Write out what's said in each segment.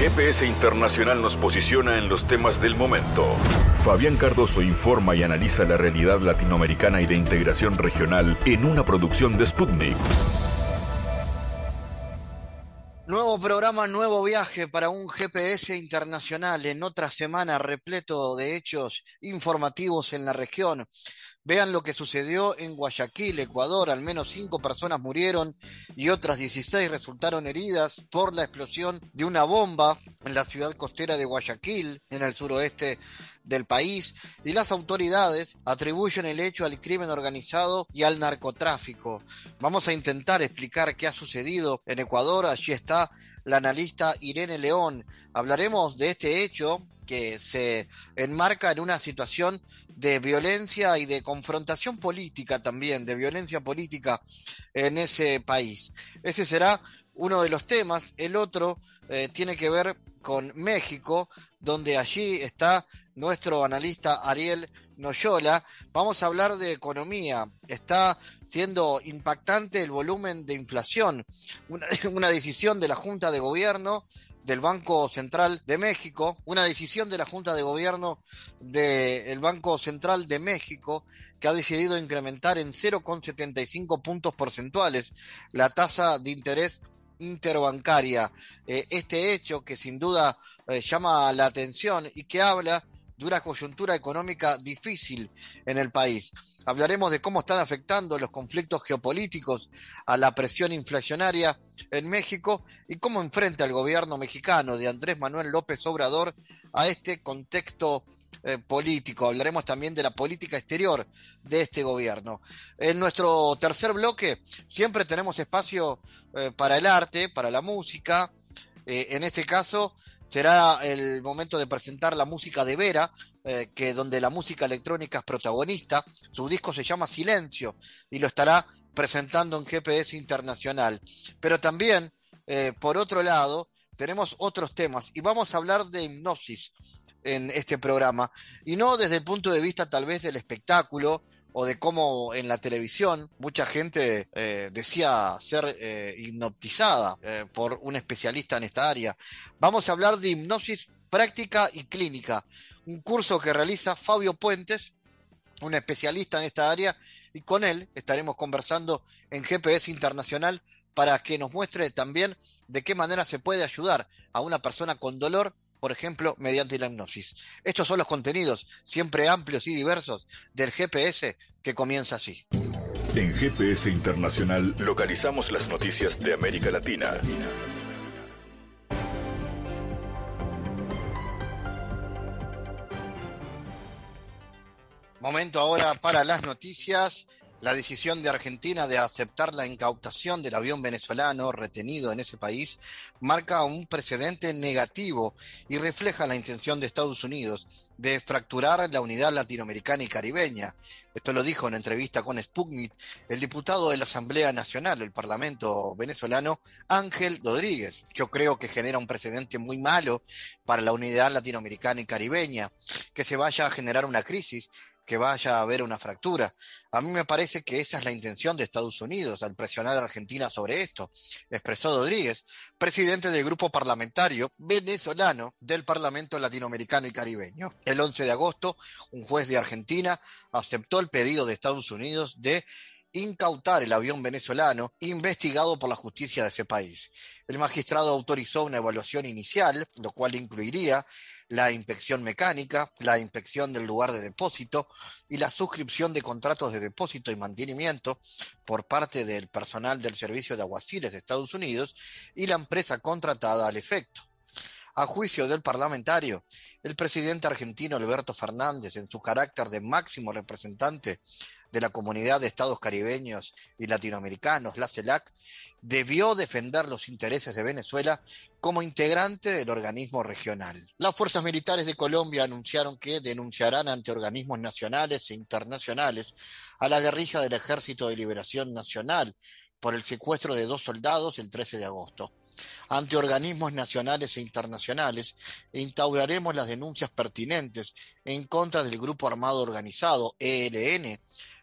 GPS Internacional nos posiciona en los temas del momento. Fabián Cardoso informa y analiza la realidad latinoamericana y de integración regional en una producción de Sputnik. Nuevo programa, nuevo viaje para un GPS internacional en otra semana repleto de hechos informativos en la región. Vean lo que sucedió en Guayaquil, Ecuador. Al menos cinco personas murieron y otras 16 resultaron heridas por la explosión de una bomba en la ciudad costera de Guayaquil, en el suroeste del país y las autoridades atribuyen el hecho al crimen organizado y al narcotráfico. Vamos a intentar explicar qué ha sucedido en Ecuador. Allí está la analista Irene León. Hablaremos de este hecho que se enmarca en una situación de violencia y de confrontación política también, de violencia política en ese país. Ese será uno de los temas. El otro eh, tiene que ver con México, donde allí está nuestro analista Ariel Noyola. Vamos a hablar de economía. Está siendo impactante el volumen de inflación. Una, decisión de la Junta de Gobierno del Banco Central de México, una decisión de la Junta de Gobierno del Banco Central de México que ha decidido incrementar en 0,75 puntos porcentuales la tasa de interés interbancaria. Eh, este hecho que sin duda eh, llama la atención y que habla de una coyuntura económica difícil en el país. Hablaremos de cómo están afectando los conflictos geopolíticos a la presión inflacionaria en México y cómo enfrenta el gobierno mexicano de Andrés Manuel López Obrador a este contexto eh, político. Hablaremos también de la política exterior de este gobierno. En nuestro tercer bloque siempre tenemos espacio eh, para el arte, para la música. Eh, en este caso será el momento de presentar la música de Vera, eh, que donde la música electrónica es protagonista. Su disco se llama Silencio y lo estará presentando en GPS Internacional. Pero también, eh, por otro lado, tenemos otros temas y vamos a hablar de hipnosis en este programa y no desde el punto de vista tal vez del espectáculo o de cómo en la televisión mucha gente eh, decía ser eh, hipnotizada eh, por un especialista en esta área. Vamos a hablar de hipnosis práctica y clínica, un curso que realiza Fabio Puentes, un especialista en esta área, y con él estaremos conversando en GPS Internacional para que nos muestre también de qué manera se puede ayudar a una persona con dolor por ejemplo, mediante la hipnosis. Estos son los contenidos, siempre amplios y diversos, del GPS que comienza así. En GPS Internacional localizamos las noticias de América Latina. Momento ahora para las noticias. La decisión de Argentina de aceptar la incautación del avión venezolano retenido en ese país marca un precedente negativo y refleja la intención de Estados Unidos de fracturar la unidad latinoamericana y caribeña. Esto lo dijo en entrevista con Sputnik el diputado de la Asamblea Nacional, el Parlamento venezolano, Ángel Rodríguez. Yo creo que genera un precedente muy malo para la unidad latinoamericana y caribeña, que se vaya a generar una crisis que vaya a haber una fractura. A mí me parece que esa es la intención de Estados Unidos al presionar a Argentina sobre esto, expresó Rodríguez, presidente del grupo parlamentario venezolano del Parlamento Latinoamericano y Caribeño. El 11 de agosto, un juez de Argentina aceptó el pedido de Estados Unidos de incautar el avión venezolano investigado por la justicia de ese país. El magistrado autorizó una evaluación inicial, lo cual incluiría la inspección mecánica, la inspección del lugar de depósito y la suscripción de contratos de depósito y mantenimiento por parte del personal del Servicio de Aguaciles de Estados Unidos y la empresa contratada al efecto. A juicio del parlamentario, el presidente argentino Alberto Fernández, en su carácter de máximo representante de la Comunidad de Estados Caribeños y Latinoamericanos, la CELAC, debió defender los intereses de Venezuela como integrante del organismo regional. Las fuerzas militares de Colombia anunciaron que denunciarán ante organismos nacionales e internacionales a la guerrilla del Ejército de Liberación Nacional por el secuestro de dos soldados el 13 de agosto. Ante organismos nacionales e internacionales, instauraremos las denuncias pertinentes en contra del Grupo Armado Organizado, ELN,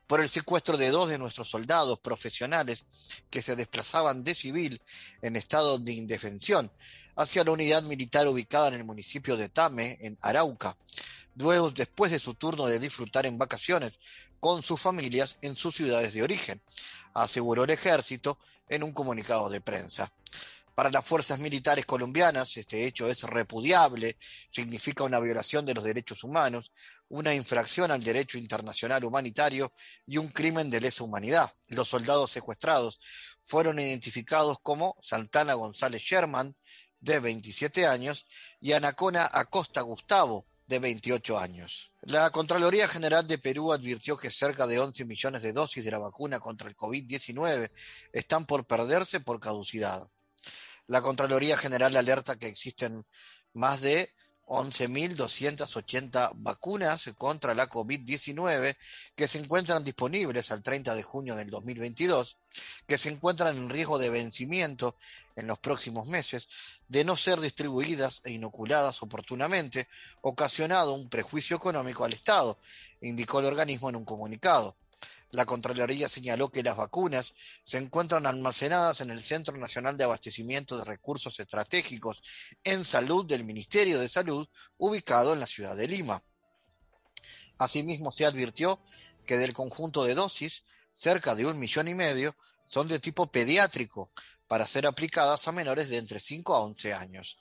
por el secuestro de dos de nuestros soldados profesionales que se desplazaban de civil en estado de indefensión, hacia la unidad militar ubicada en el municipio de Tame, en Arauca, luego después de su turno de disfrutar en vacaciones con sus familias en sus ciudades de origen, aseguró el ejército en un comunicado de prensa. Para las fuerzas militares colombianas, este hecho es repudiable, significa una violación de los derechos humanos, una infracción al derecho internacional humanitario y un crimen de lesa humanidad. Los soldados secuestrados fueron identificados como Santana González Sherman, de 27 años, y Anacona Acosta Gustavo, de 28 años. La Contraloría General de Perú advirtió que cerca de 11 millones de dosis de la vacuna contra el COVID-19 están por perderse por caducidad. La Contraloría General alerta que existen más de 11.280 vacunas contra la COVID-19 que se encuentran disponibles al 30 de junio del 2022, que se encuentran en riesgo de vencimiento en los próximos meses, de no ser distribuidas e inoculadas oportunamente, ocasionado un prejuicio económico al Estado, indicó el organismo en un comunicado. La Contraloría señaló que las vacunas se encuentran almacenadas en el Centro Nacional de Abastecimiento de Recursos Estratégicos en Salud del Ministerio de Salud, ubicado en la ciudad de Lima. Asimismo, se advirtió que del conjunto de dosis, cerca de un millón y medio son de tipo pediátrico para ser aplicadas a menores de entre 5 a 11 años.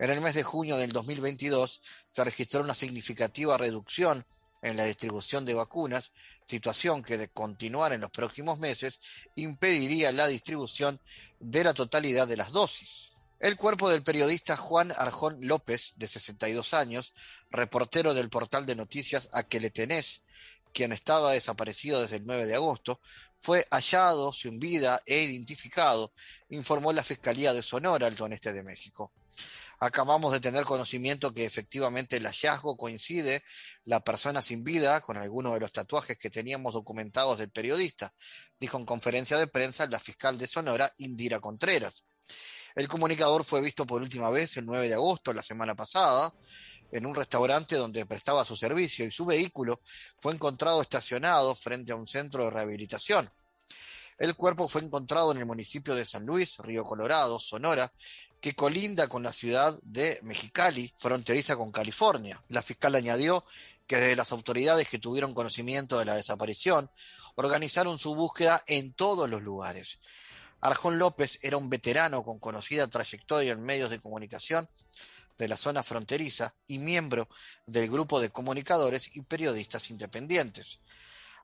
En el mes de junio del 2022 se registró una significativa reducción en la distribución de vacunas, situación que de continuar en los próximos meses impediría la distribución de la totalidad de las dosis. El cuerpo del periodista Juan Arjón López, de 62 años, reportero del portal de noticias Aqueletenés, quien estaba desaparecido desde el 9 de agosto, fue hallado sin vida e identificado, informó la Fiscalía de Sonora, al Este de México. Acabamos de tener conocimiento que efectivamente el hallazgo coincide la persona sin vida con algunos de los tatuajes que teníamos documentados del periodista, dijo en conferencia de prensa la fiscal de Sonora, Indira Contreras. El comunicador fue visto por última vez el 9 de agosto, la semana pasada, en un restaurante donde prestaba su servicio y su vehículo fue encontrado estacionado frente a un centro de rehabilitación. El cuerpo fue encontrado en el municipio de San Luis, Río Colorado, Sonora, que colinda con la ciudad de Mexicali, fronteriza con California. La fiscal añadió que desde las autoridades que tuvieron conocimiento de la desaparición organizaron su búsqueda en todos los lugares. Arjón López era un veterano con conocida trayectoria en medios de comunicación de la zona fronteriza y miembro del grupo de comunicadores y periodistas independientes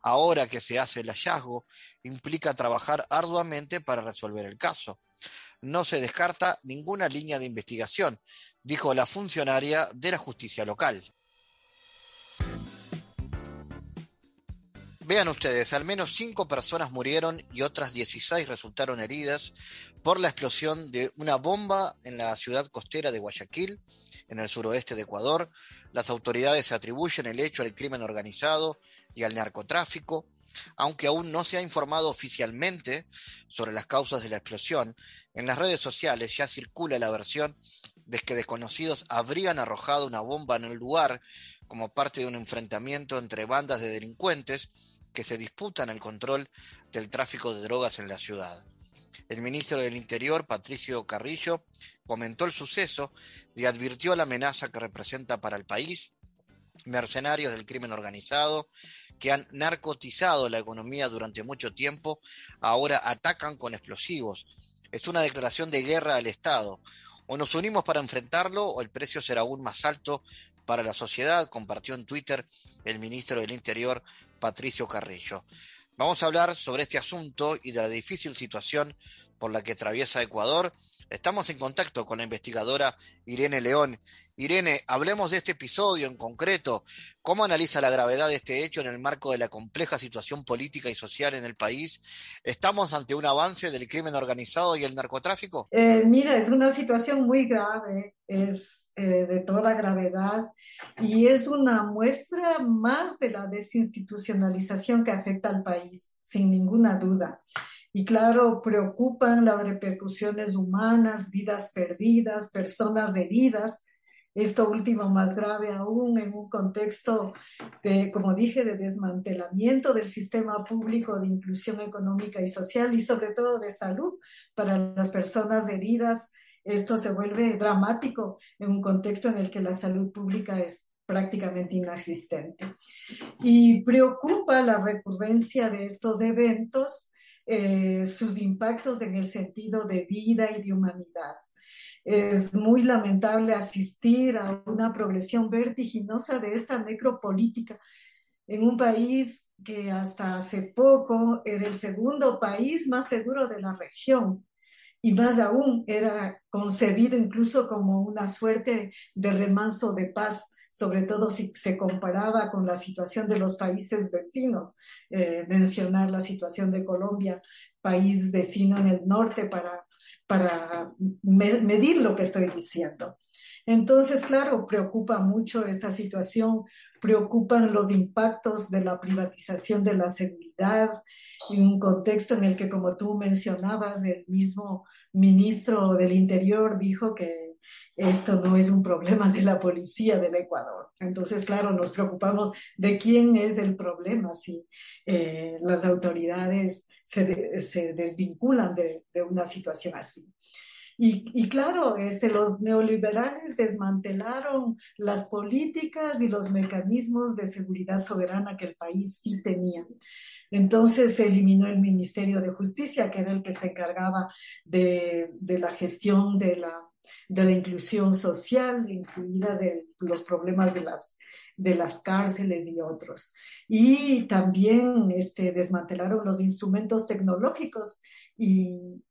ahora que se hace el hallazgo, implica trabajar arduamente para resolver el caso. No se descarta ninguna línea de investigación, dijo la funcionaria de la justicia local. Vean ustedes, al menos cinco personas murieron y otras 16 resultaron heridas por la explosión de una bomba en la ciudad costera de Guayaquil, en el suroeste de Ecuador. Las autoridades atribuyen el hecho al crimen organizado y al narcotráfico, aunque aún no se ha informado oficialmente sobre las causas de la explosión. En las redes sociales ya circula la versión de que desconocidos habrían arrojado una bomba en el lugar como parte de un enfrentamiento entre bandas de delincuentes que se disputan el control del tráfico de drogas en la ciudad. El ministro del Interior, Patricio Carrillo, comentó el suceso y advirtió la amenaza que representa para el país mercenarios del crimen organizado que han narcotizado la economía durante mucho tiempo, ahora atacan con explosivos. Es una declaración de guerra al Estado. O nos unimos para enfrentarlo o el precio será aún más alto para la sociedad, compartió en Twitter el ministro del Interior, Patricio Carrillo. Vamos a hablar sobre este asunto y de la difícil situación por la que atraviesa Ecuador. Estamos en contacto con la investigadora Irene León. Irene, hablemos de este episodio en concreto. ¿Cómo analiza la gravedad de este hecho en el marco de la compleja situación política y social en el país? ¿Estamos ante un avance del crimen organizado y el narcotráfico? Eh, mira, es una situación muy grave, es eh, de toda gravedad y es una muestra más de la desinstitucionalización que afecta al país, sin ninguna duda. Y claro, preocupan las repercusiones humanas, vidas perdidas, personas heridas esto último más grave aún en un contexto de, como dije, de desmantelamiento del sistema público de inclusión económica y social y sobre todo de salud para las personas heridas esto se vuelve dramático en un contexto en el que la salud pública es prácticamente inexistente. Y preocupa la recurrencia de estos eventos, eh, sus impactos en el sentido de vida y de humanidad. Es muy lamentable asistir a una progresión vertiginosa de esta necropolítica en un país que hasta hace poco era el segundo país más seguro de la región y más aún era concebido incluso como una suerte de remanso de paz, sobre todo si se comparaba con la situación de los países vecinos. Eh, mencionar la situación de Colombia, país vecino en el norte, para, para medir lo que estoy diciendo. Entonces, claro, preocupa mucho esta situación, preocupan los impactos de la privatización de la seguridad en un contexto en el que, como tú mencionabas, el mismo ministro del Interior dijo que esto no es un problema de la policía del Ecuador. Entonces, claro, nos preocupamos de quién es el problema si eh, las autoridades se, se desvinculan de, de una situación así. Y, claro, este, los neoliberales desmantelaron las políticas y los mecanismos de seguridad soberana que el país sí tenía. Entonces se eliminó el Ministerio de Justicia, que era el que se encargaba de, la gestión de la, de la inclusión social, incluidas los problemas de las, de las cárceles y otros. Y también este, desmantelaron los instrumentos tecnológicos y,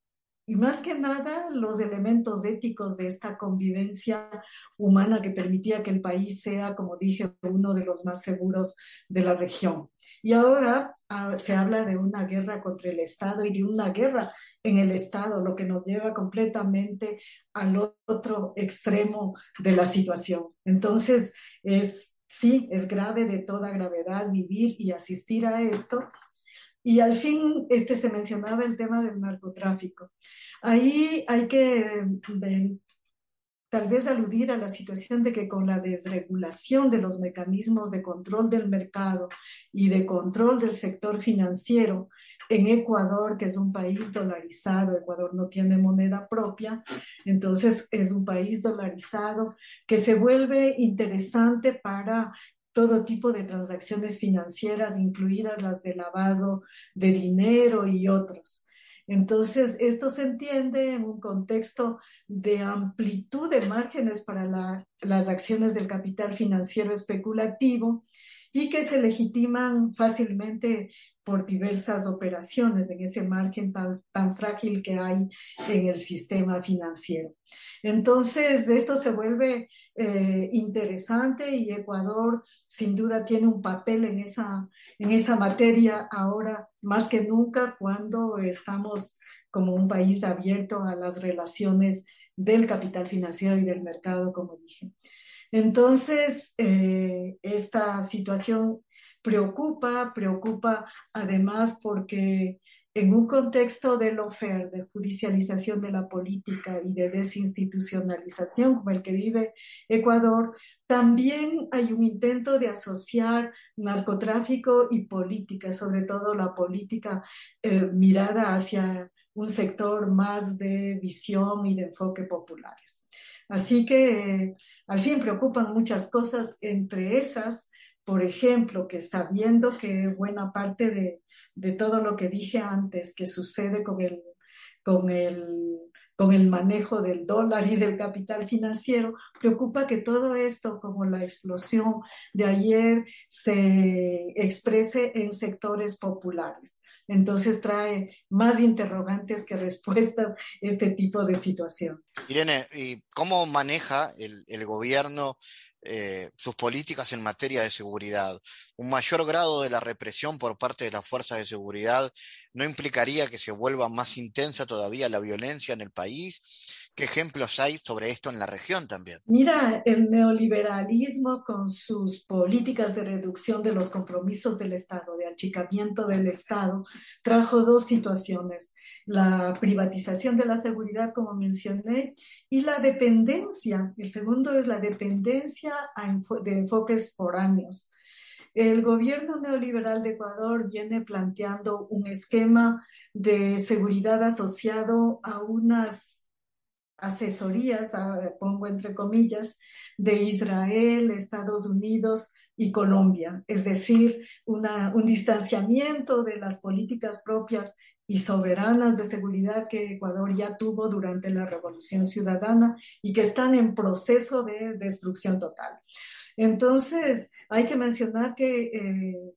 y más que nada los elementos éticos de esta convivencia humana que permitía que el país sea, como dije, uno de los más seguros de la región. Y ahora ah, se habla de una guerra contra el Estado y de una guerra en el Estado, lo que nos lleva completamente al otro extremo de la situación. Entonces, es sí, es grave de toda gravedad vivir y asistir a esto, y al fin este, se mencionaba el tema del narcotráfico. Ahí hay que tal vez aludir a la situación de que con la desregulación de los mecanismos de control del mercado y de control del sector financiero en Ecuador, que es un país dolarizado, Ecuador no tiene moneda propia, entonces es un país dolarizado que se vuelve interesante para todo tipo de transacciones financieras, incluidas las de lavado de dinero y otros. Entonces, esto se entiende en un contexto de amplitud de márgenes para las acciones del capital financiero especulativo y que se legitiman fácilmente por diversas operaciones en ese margen tan, tan frágil que hay en el sistema financiero. Entonces, esto se vuelve eh, interesante y Ecuador sin duda tiene un papel en esa, en esa materia ahora más que nunca cuando estamos como un país abierto a las relaciones del capital financiero y del mercado, como dije. Entonces, eh, esta situación preocupa, preocupa además porque en un contexto de lofer, de judicialización de la política y de desinstitucionalización como el que vive Ecuador, también hay un intento de asociar narcotráfico y política, sobre todo la política eh, mirada hacia un sector más de visión y de enfoque populares. Así que al fin preocupan muchas cosas, entre esas por ejemplo, que sabiendo que buena parte de, todo lo que dije antes que sucede con el, con el, con el manejo del dólar y del capital financiero, preocupa que todo esto, como la explosión de ayer, se exprese en sectores populares. Entonces trae más interrogantes que respuestas este tipo de situación. Irene, ¿y cómo maneja el gobierno eh, sus políticas en materia de seguridad. Un mayor grado de la represión por parte de las fuerzas de seguridad no implicaría que se vuelva más intensa todavía la violencia en el país. ¿Qué ejemplos hay sobre esto en la región también? Mira, el neoliberalismo con sus políticas de reducción de los compromisos del Estado, de achicamiento del Estado, trajo dos situaciones. La privatización de la seguridad, como mencioné, y la dependencia. El segundo es la dependencia de enfoques foráneos. El gobierno neoliberal de Ecuador viene planteando un esquema de seguridad asociado a unas asesorías, pongo entre comillas, de Israel, Estados Unidos y Colombia, es decir, un distanciamiento de las políticas propias y soberanas de seguridad que Ecuador ya tuvo durante la Revolución Ciudadana y que están en proceso de destrucción total. Entonces, hay que mencionar que eh,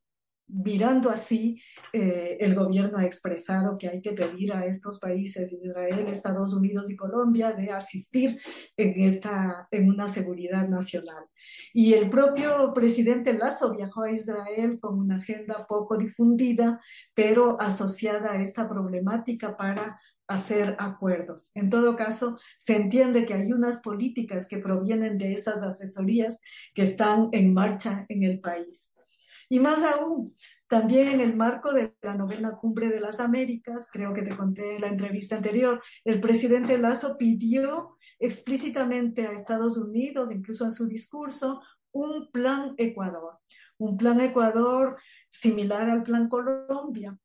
mirando así, eh, el gobierno ha expresado que hay que pedir a estos países, Israel, Estados Unidos y Colombia, de asistir en, esta, en una seguridad nacional. Y el propio presidente Lazo viajó a Israel con una agenda poco difundida, pero asociada a esta problemática para hacer acuerdos. En todo caso, se entiende que hay unas políticas que provienen de esas asesorías que están en marcha en el país. Y más aún, también en el marco de la novena cumbre de las Américas, creo que te conté en la entrevista anterior, el presidente Lazo pidió explícitamente a Estados Unidos, incluso en su discurso, un plan Ecuador, un plan Ecuador similar al plan Colombia,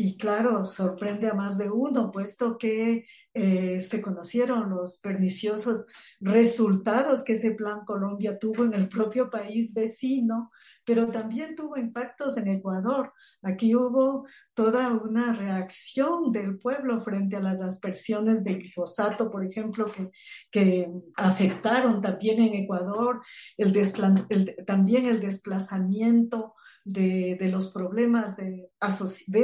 y claro, sorprende a más de uno, puesto que eh, se conocieron los perniciosos resultados que ese plan Colombia tuvo en el propio país vecino, pero también tuvo impactos en Ecuador. Aquí hubo toda una reacción del pueblo frente a las aspersiones de glifosato, por ejemplo, que, que afectaron también en Ecuador, el, también el desplazamiento de, los problemas de,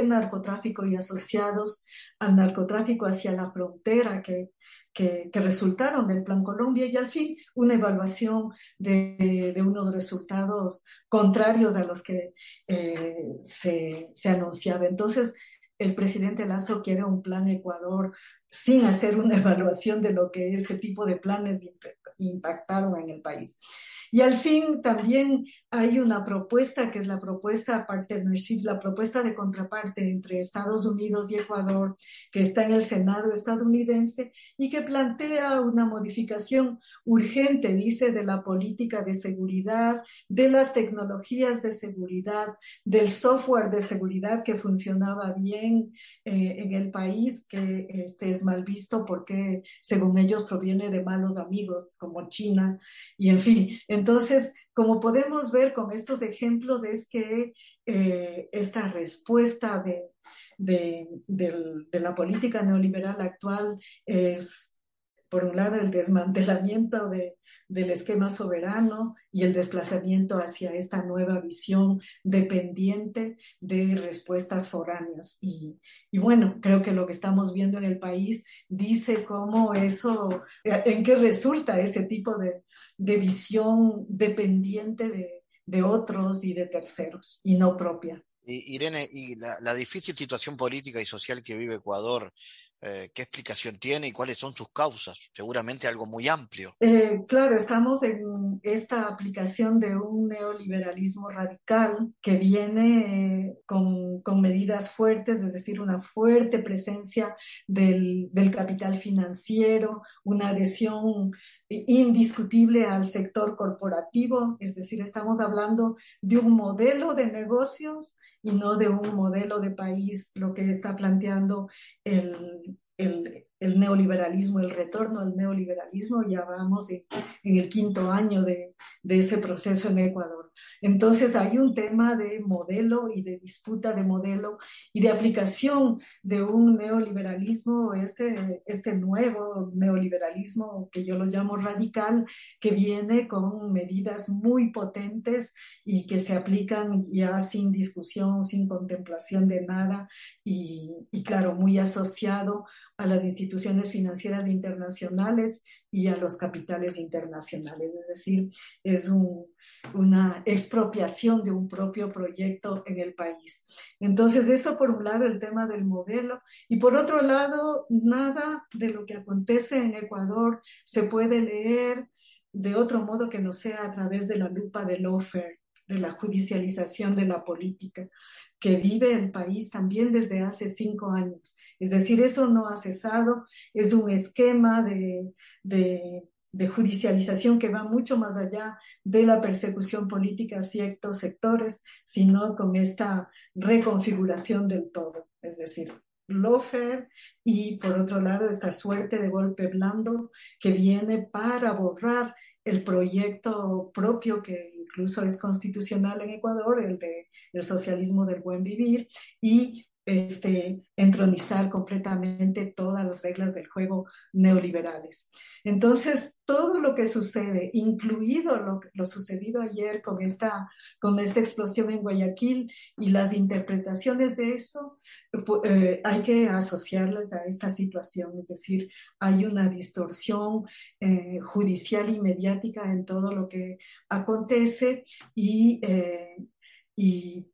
narcotráfico y asociados al narcotráfico hacia la frontera que, que, resultaron del Plan Colombia y al fin una evaluación de, de unos resultados contrarios a los que eh, se, se anunciaba. Entonces, el presidente Lazo quiere un plan Ecuador sin hacer una evaluación de lo que ese tipo de planes impactaron en el país. Y al fin también hay una propuesta que es la propuesta de contraparte entre Estados Unidos y Ecuador, que está en el Senado estadounidense y que plantea una modificación urgente, dice, de la política de seguridad, de las tecnologías de seguridad, del software de seguridad que funcionaba bien eh, en el país, que este es mal visto porque según ellos proviene de malos amigos como China y en fin. Entonces, como podemos ver con estos ejemplos, es que eh, esta respuesta de, de, la política neoliberal actual es, por un lado, el desmantelamiento de, del esquema soberano y el desplazamiento hacia esta nueva visión dependiente de respuestas foráneas. Y, y, bueno, creo que lo que estamos viendo en el país dice cómo eso, en qué resulta ese tipo de, de visión dependiente de, de otros y de terceros y no propia. Irene, y la, difícil situación política y social que vive Ecuador eh, qué explicación tiene y cuáles son sus causas. Seguramente algo muy amplio. Eh, claro, estamos en esta aplicación de un neoliberalismo radical que viene eh, con, con, medidas fuertes, es decir, una fuerte presencia del, del capital financiero, una adhesión indiscutible al sector corporativo, es decir, estamos hablando de un modelo de negocios y no de un modelo de país, lo que está planteando el, el, neoliberalismo, el retorno al neoliberalismo, ya vamos en, el quinto año de, de, ese proceso en Ecuador. Entonces hay un tema de modelo y de disputa de modelo y de aplicación de un neoliberalismo, este, este nuevo neoliberalismo que yo lo llamo radical, que viene con medidas muy potentes y que se aplican ya sin discusión, sin contemplación de nada y, y claro, muy asociado a las instituciones financieras internacionales y a los capitales internacionales. Es decir, es una expropiación de un propio proyecto en el país. Entonces, eso por un lado, el tema del modelo. Y por otro lado, nada de lo que acontece en Ecuador se puede leer de otro modo que no sea a través de la lupa del lawfare de la judicialización de la política que vive el país también desde hace cinco años. Es decir, eso no ha cesado, es un esquema de, de, de judicialización que va mucho más allá de la persecución política a ciertos sectores, sino con esta reconfiguración del todo. Es decir, lofer y por otro lado esta suerte de golpe blando que viene para borrar el proyecto propio que incluso es constitucional en Ecuador, el de el socialismo del buen vivir y este, entronizar completamente todas las reglas del juego neoliberales. Entonces, todo lo que sucede, incluido lo, lo sucedido ayer con esta, con esta explosión en Guayaquil y las interpretaciones de eso, eh, hay que asociarlas a esta situación. Es decir, hay una distorsión eh, judicial y mediática en todo lo que acontece y, eh, y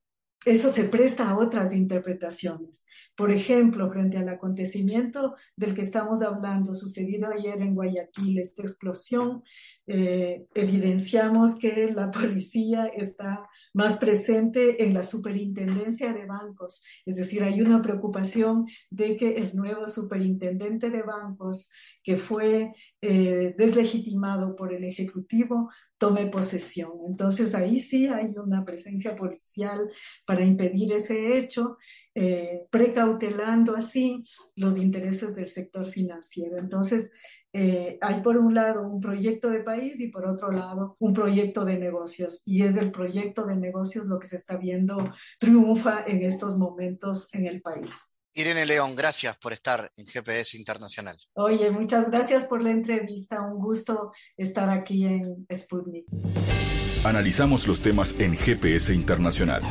eso se presta a otras interpretaciones. Por ejemplo, frente al acontecimiento del que estamos hablando, sucedido ayer en Guayaquil, esta explosión, eh, evidenciamos que la policía está más presente en la superintendencia de bancos. Es decir, hay una preocupación de que el nuevo superintendente de bancos, que fue eh, deslegitimado por el Ejecutivo, tome posesión. Entonces ahí sí hay una presencia policial para impedir ese hecho eh, precautelando así los intereses del sector financiero. Entonces, eh, hay por un lado un proyecto de país y por otro lado un proyecto de negocios. Y es el proyecto de negocios lo que se está viendo triunfa en estos momentos en el país. Irene León, gracias por estar en GPS Internacional. Oye, muchas gracias por la entrevista. Un gusto estar aquí en Sputnik. Analizamos los temas en GPS Internacional.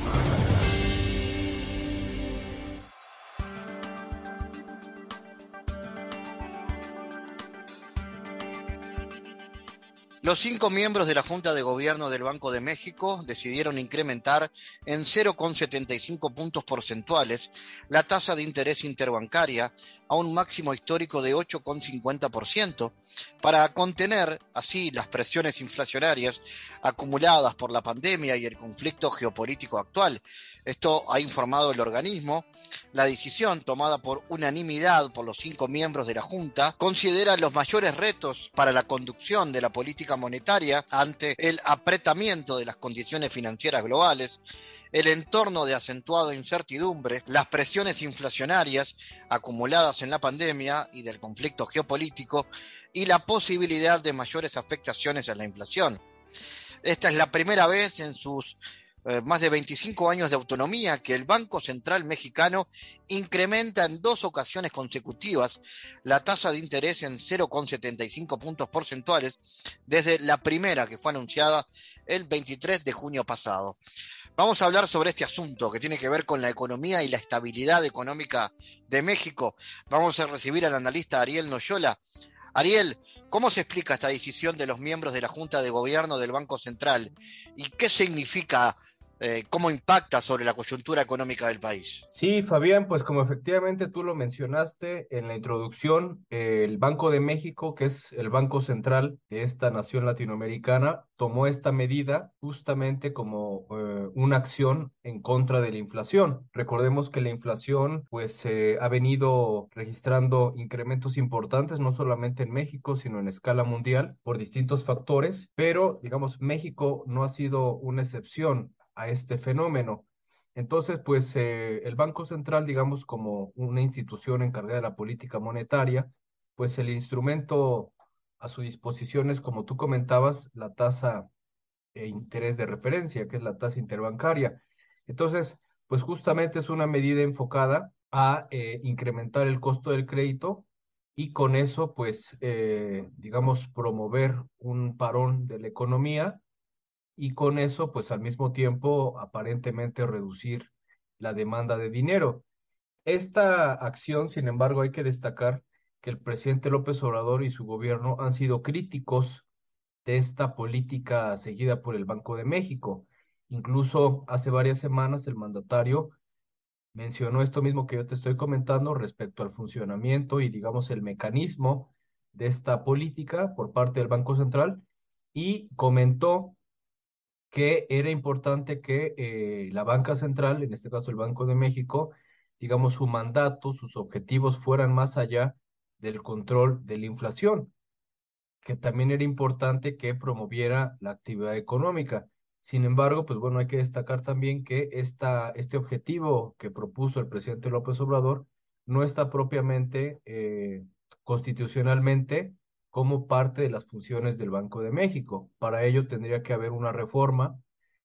Los cinco miembros de la Junta de Gobierno del Banco de México decidieron incrementar en 0,75 puntos porcentuales la tasa de interés interbancaria a un máximo histórico de 8,50% para contener así las presiones inflacionarias acumuladas por la pandemia y el conflicto geopolítico actual. Esto ha informado el organismo. La decisión tomada por unanimidad por los cinco miembros de la Junta considera los mayores retos para la conducción de la política monetaria ante el apretamiento de las condiciones financieras globales el entorno de acentuada incertidumbre, las presiones inflacionarias acumuladas en la pandemia y del conflicto geopolítico y la posibilidad de mayores afectaciones a la inflación. Esta es la primera vez en sus eh, más de 25 años de autonomía que el Banco Central mexicano incrementa en dos ocasiones consecutivas la tasa de interés en 0,75 puntos porcentuales desde la primera que fue anunciada el 23 de junio pasado. Vamos a hablar sobre este asunto que tiene que ver con la economía y la estabilidad económica de México. Vamos a recibir al analista Ariel Noyola. Ariel, ¿cómo se explica esta decisión de los miembros de la Junta de Gobierno del Banco Central? ¿Y qué significa eh, cómo impacta sobre la coyuntura económica del país. Sí, Fabián, pues como efectivamente tú lo mencionaste en la introducción, el Banco de México, que es el banco central de esta nación latinoamericana, tomó esta medida justamente como eh, una acción en contra de la inflación. Recordemos que la inflación pues ha venido registrando incrementos importantes, no solamente en México, sino en escala mundial, por distintos factores, pero digamos, México no ha sido una excepción a este fenómeno. Entonces, pues eh, el Banco Central, digamos, como una institución encargada de la política monetaria, pues el instrumento a su disposición es, como tú comentabas, la tasa de interés de referencia, que es la tasa interbancaria. Entonces, pues justamente es una medida enfocada a eh, incrementar el costo del crédito y con eso, pues, eh, digamos, promover un parón de la economía y con eso, pues al mismo tiempo, aparentemente reducir la demanda de dinero. Esta acción, sin embargo, hay que destacar que el presidente López Obrador y su gobierno han sido críticos de esta política seguida por el Banco de México. Incluso hace varias semanas el mandatario mencionó esto mismo que yo te estoy comentando respecto al funcionamiento y, digamos, el mecanismo de esta política por parte del Banco Central y comentó que era importante que eh, la banca central, en este caso el Banco de México, digamos, su mandato, sus objetivos fueran más allá del control de la inflación, que también era importante que promoviera la actividad económica. Sin embargo, pues bueno, hay que destacar también que esta, este objetivo que propuso el presidente López Obrador no está propiamente eh, constitucionalmente como parte de las funciones del Banco de México. Para ello tendría que haber una reforma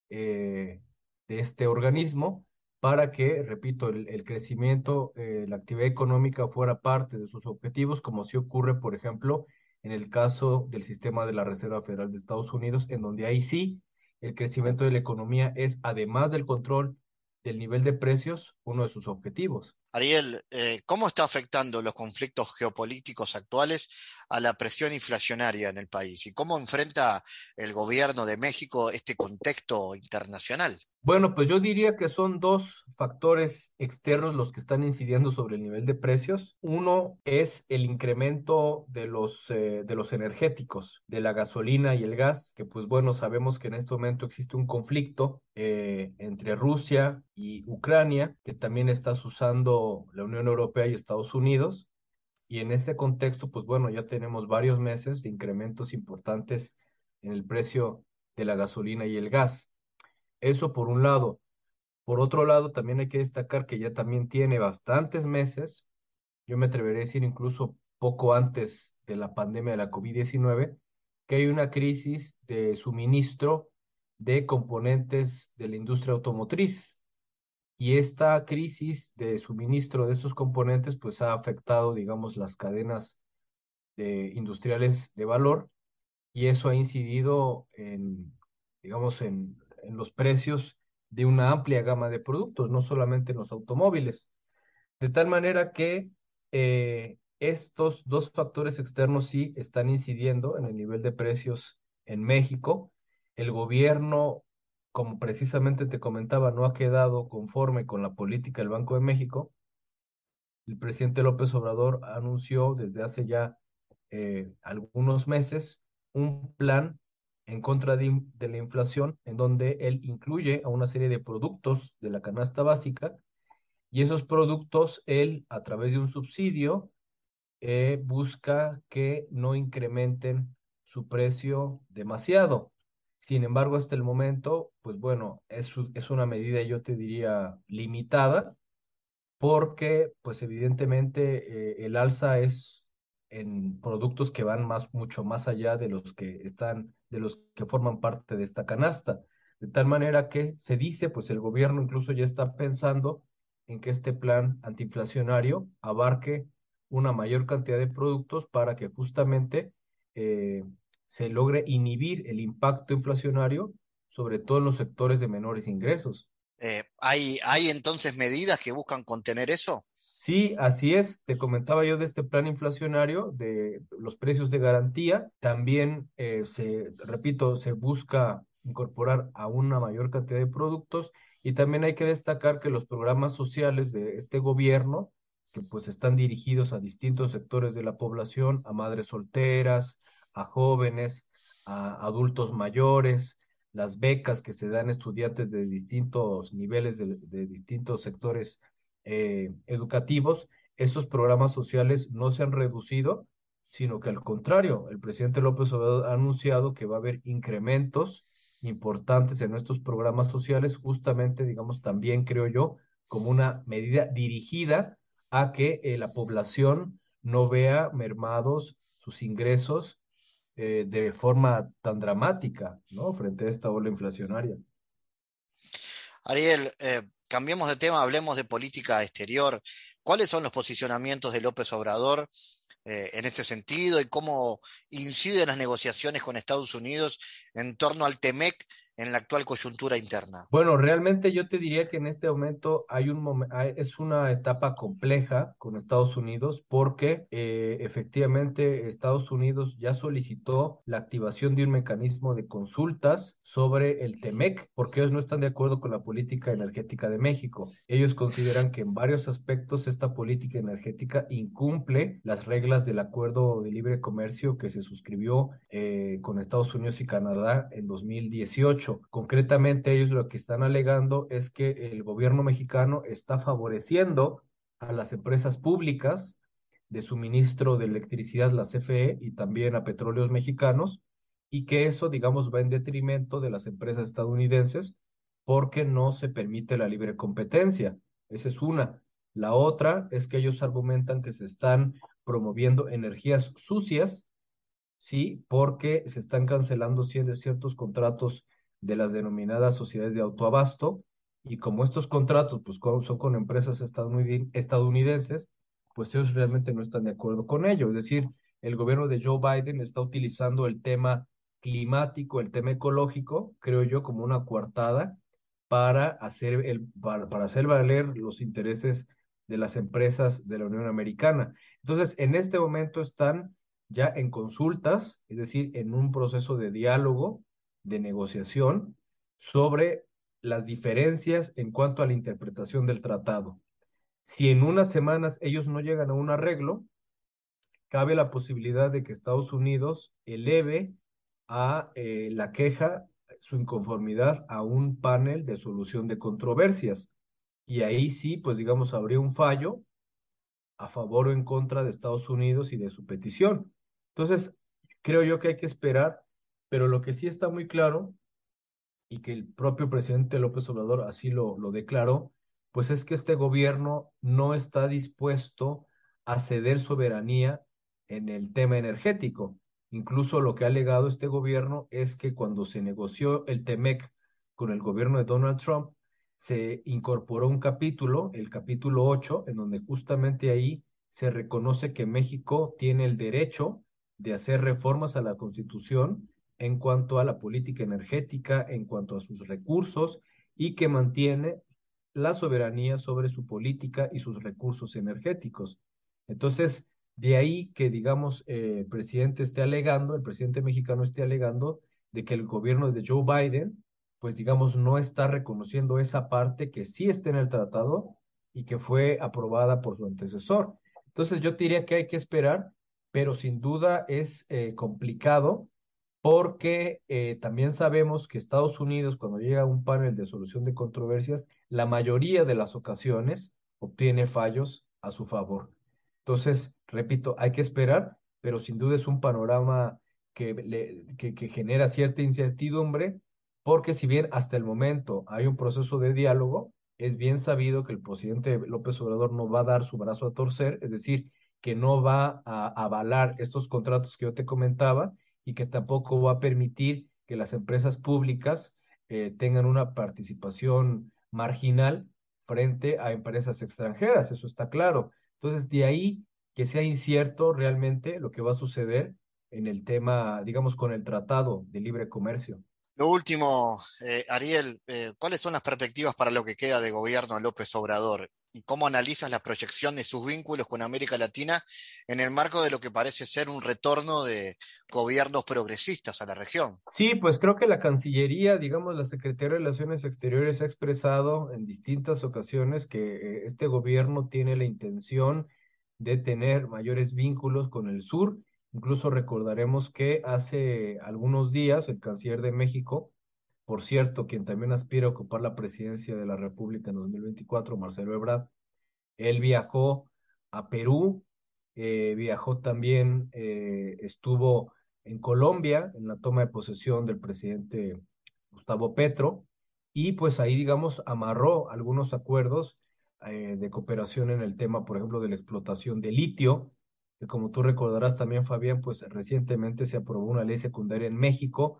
eh, de este organismo para que, repito, el, crecimiento, eh, la actividad económica fuera parte de sus objetivos, como si ocurre, por ejemplo, en el caso del sistema de la Reserva Federal de Estados Unidos, en donde ahí sí el crecimiento de la economía es, además del control del nivel de precios, uno de sus objetivos. Ariel, eh, ¿cómo está afectando los conflictos geopolíticos actuales a la presión inflacionaria en el país? ¿Y cómo enfrenta el gobierno de México este contexto internacional? Bueno, pues yo diría que son dos factores externos los que están incidiendo sobre el nivel de precios. Uno es el incremento de los, eh, de los energéticos, de la gasolina y el gas, que pues bueno, sabemos que en este momento existe un conflicto eh, entre Rusia y Ucrania, que también estás usando la Unión Europea y Estados Unidos. Y en ese contexto, pues bueno, ya tenemos varios meses de incrementos importantes en el precio de la gasolina y el gas. Eso por un lado. Por otro lado, también hay que destacar que ya también tiene bastantes meses, yo me atreveré a decir incluso poco antes de la pandemia de la COVID-19, que hay una crisis de suministro de componentes de la industria automotriz. Y esta crisis de suministro de esos componentes pues ha afectado, digamos, las cadenas de, industriales de valor y eso ha incidido en, digamos, en en los precios de una amplia gama de productos, no solamente en los automóviles. De tal manera que eh, estos dos factores externos sí están incidiendo en el nivel de precios en México. El gobierno, como precisamente te comentaba, no ha quedado conforme con la política del Banco de México. El presidente López Obrador anunció desde hace ya eh, algunos meses un plan en contra de, la inflación, en donde él incluye a una serie de productos de la canasta básica y esos productos él, a través de un subsidio, eh, busca que no incrementen su precio demasiado. Sin embargo, hasta el momento, pues bueno, es, es una medida, yo te diría, limitada, porque pues evidentemente eh, el alza es en productos que van más, mucho más allá de los que están de los que forman parte de esta canasta. De tal manera que se dice, pues el gobierno incluso ya está pensando en que este plan antiinflacionario abarque una mayor cantidad de productos para que justamente eh, se logre inhibir el impacto inflacionario, sobre todo en los sectores de menores ingresos. Eh, ¿hay, ¿Hay entonces medidas que buscan contener eso? Sí, así es. Te comentaba yo de este plan inflacionario, de los precios de garantía. También eh, se, repito, se busca incorporar a una mayor cantidad de productos y también hay que destacar que los programas sociales de este gobierno, que pues están dirigidos a distintos sectores de la población, a madres solteras, a jóvenes, a adultos mayores, las becas que se dan a estudiantes de distintos niveles, de, distintos sectores eh, educativos, estos programas sociales no se han reducido, sino que al contrario, el presidente López Obrador ha anunciado que va a haber incrementos importantes en estos programas sociales, justamente, digamos, también creo yo, como una medida dirigida a que eh, la población no vea mermados sus ingresos eh, de forma tan dramática, ¿no? Frente a esta ola inflacionaria. Ariel, eh, cambiemos de tema, hablemos de política exterior. ¿Cuáles son los posicionamientos de López Obrador eh, en este sentido y cómo inciden las negociaciones con Estados Unidos en torno al TEMEC en la actual coyuntura interna? Bueno, realmente yo te diría que en este momento hay un es una etapa compleja con Estados Unidos porque eh, efectivamente Estados Unidos ya solicitó la activación de un mecanismo de consultas sobre el TEMEC porque ellos no están de acuerdo con la política energética de México. Ellos consideran que en varios aspectos esta política energética incumple las reglas del acuerdo de libre comercio que se suscribió eh, con Estados Unidos y Canadá en 2018. Concretamente, ellos lo que están alegando es que el gobierno mexicano está favoreciendo a las empresas públicas de suministro de electricidad, la CFE, y también a petróleos mexicanos, y que eso, digamos, va en detrimento de las empresas estadounidenses porque no se permite la libre competencia. Esa es una. La otra es que ellos argumentan que se están promoviendo energías sucias, sí, porque se están cancelando ciertos contratos de las denominadas sociedades de autoabasto, y como estos contratos pues, son con empresas estadounidenses, pues ellos realmente no están de acuerdo con ello. Es decir, el gobierno de Joe Biden está utilizando el tema climático, el tema ecológico, creo yo, como una coartada para hacer, el, para, para hacer valer los intereses de las empresas de la Unión Americana. Entonces, en este momento están ya en consultas, es decir, en un proceso de diálogo, de negociación sobre las diferencias en cuanto a la interpretación del tratado. Si en unas semanas ellos no llegan a un arreglo, cabe la posibilidad de que Estados Unidos eleve a eh, la queja, su inconformidad, a un panel de solución de controversias. Y ahí sí, pues digamos, habría un fallo a favor o en contra de Estados Unidos y de su petición. Entonces, creo yo que hay que esperar, pero lo que sí está muy claro, y que el propio presidente López Obrador así lo, declaró, pues es que este gobierno no está dispuesto a ceder soberanía en el tema energético. Incluso lo que ha alegado este gobierno es que cuando se negoció el TEMEC con el gobierno de Donald Trump, se incorporó un capítulo, el capítulo 8, en donde justamente ahí se reconoce que México tiene el derecho de hacer reformas a la Constitución en cuanto a la política energética, en cuanto a sus recursos y que mantiene la soberanía sobre su política y sus recursos energéticos. Entonces, de ahí que, digamos, eh, el presidente esté alegando, el presidente mexicano esté alegando de que el gobierno de Joe Biden, pues, digamos, no está reconociendo esa parte que sí está en el tratado y que fue aprobada por su antecesor. Entonces, yo diría que hay que esperar, pero sin duda es eh, complicado porque eh, también sabemos que Estados Unidos, cuando llega a un panel de solución de controversias, la mayoría de las ocasiones obtiene fallos a su favor. Entonces, repito, hay que esperar, pero sin duda es un panorama que, que, que genera cierta incertidumbre, porque si bien hasta el momento hay un proceso de diálogo, es bien sabido que el presidente López Obrador no va a dar su brazo a torcer, es decir, que no va a avalar estos contratos que yo te comentaba y que tampoco va a permitir que las empresas públicas eh, tengan una participación marginal frente a empresas extranjeras, eso está claro. Entonces, de ahí que sea incierto realmente lo que va a suceder en el tema, digamos, con el Tratado de Libre Comercio. Lo último, eh, Ariel, eh, ¿cuáles son las perspectivas para lo que queda de gobierno López Obrador? ¿Y cómo analizas la proyección de sus vínculos con América Latina en el marco de lo que parece ser un retorno de gobiernos progresistas a la región? Sí, pues creo que la Cancillería, digamos, la Secretaría de Relaciones Exteriores ha expresado en distintas ocasiones que eh, este gobierno tiene la intención de tener mayores vínculos con el sur Incluso recordaremos que hace algunos días el canciller de México, por cierto, quien también aspira a ocupar la presidencia de la República en 2024, Marcelo Ebrard, él viajó a Perú, eh, viajó también, eh, estuvo en Colombia en la toma de posesión del presidente Gustavo Petro, y pues ahí, digamos, amarró algunos acuerdos eh, de cooperación en el tema, por ejemplo, de la explotación de litio, que como tú recordarás también, Fabián, pues recientemente se aprobó una ley secundaria en México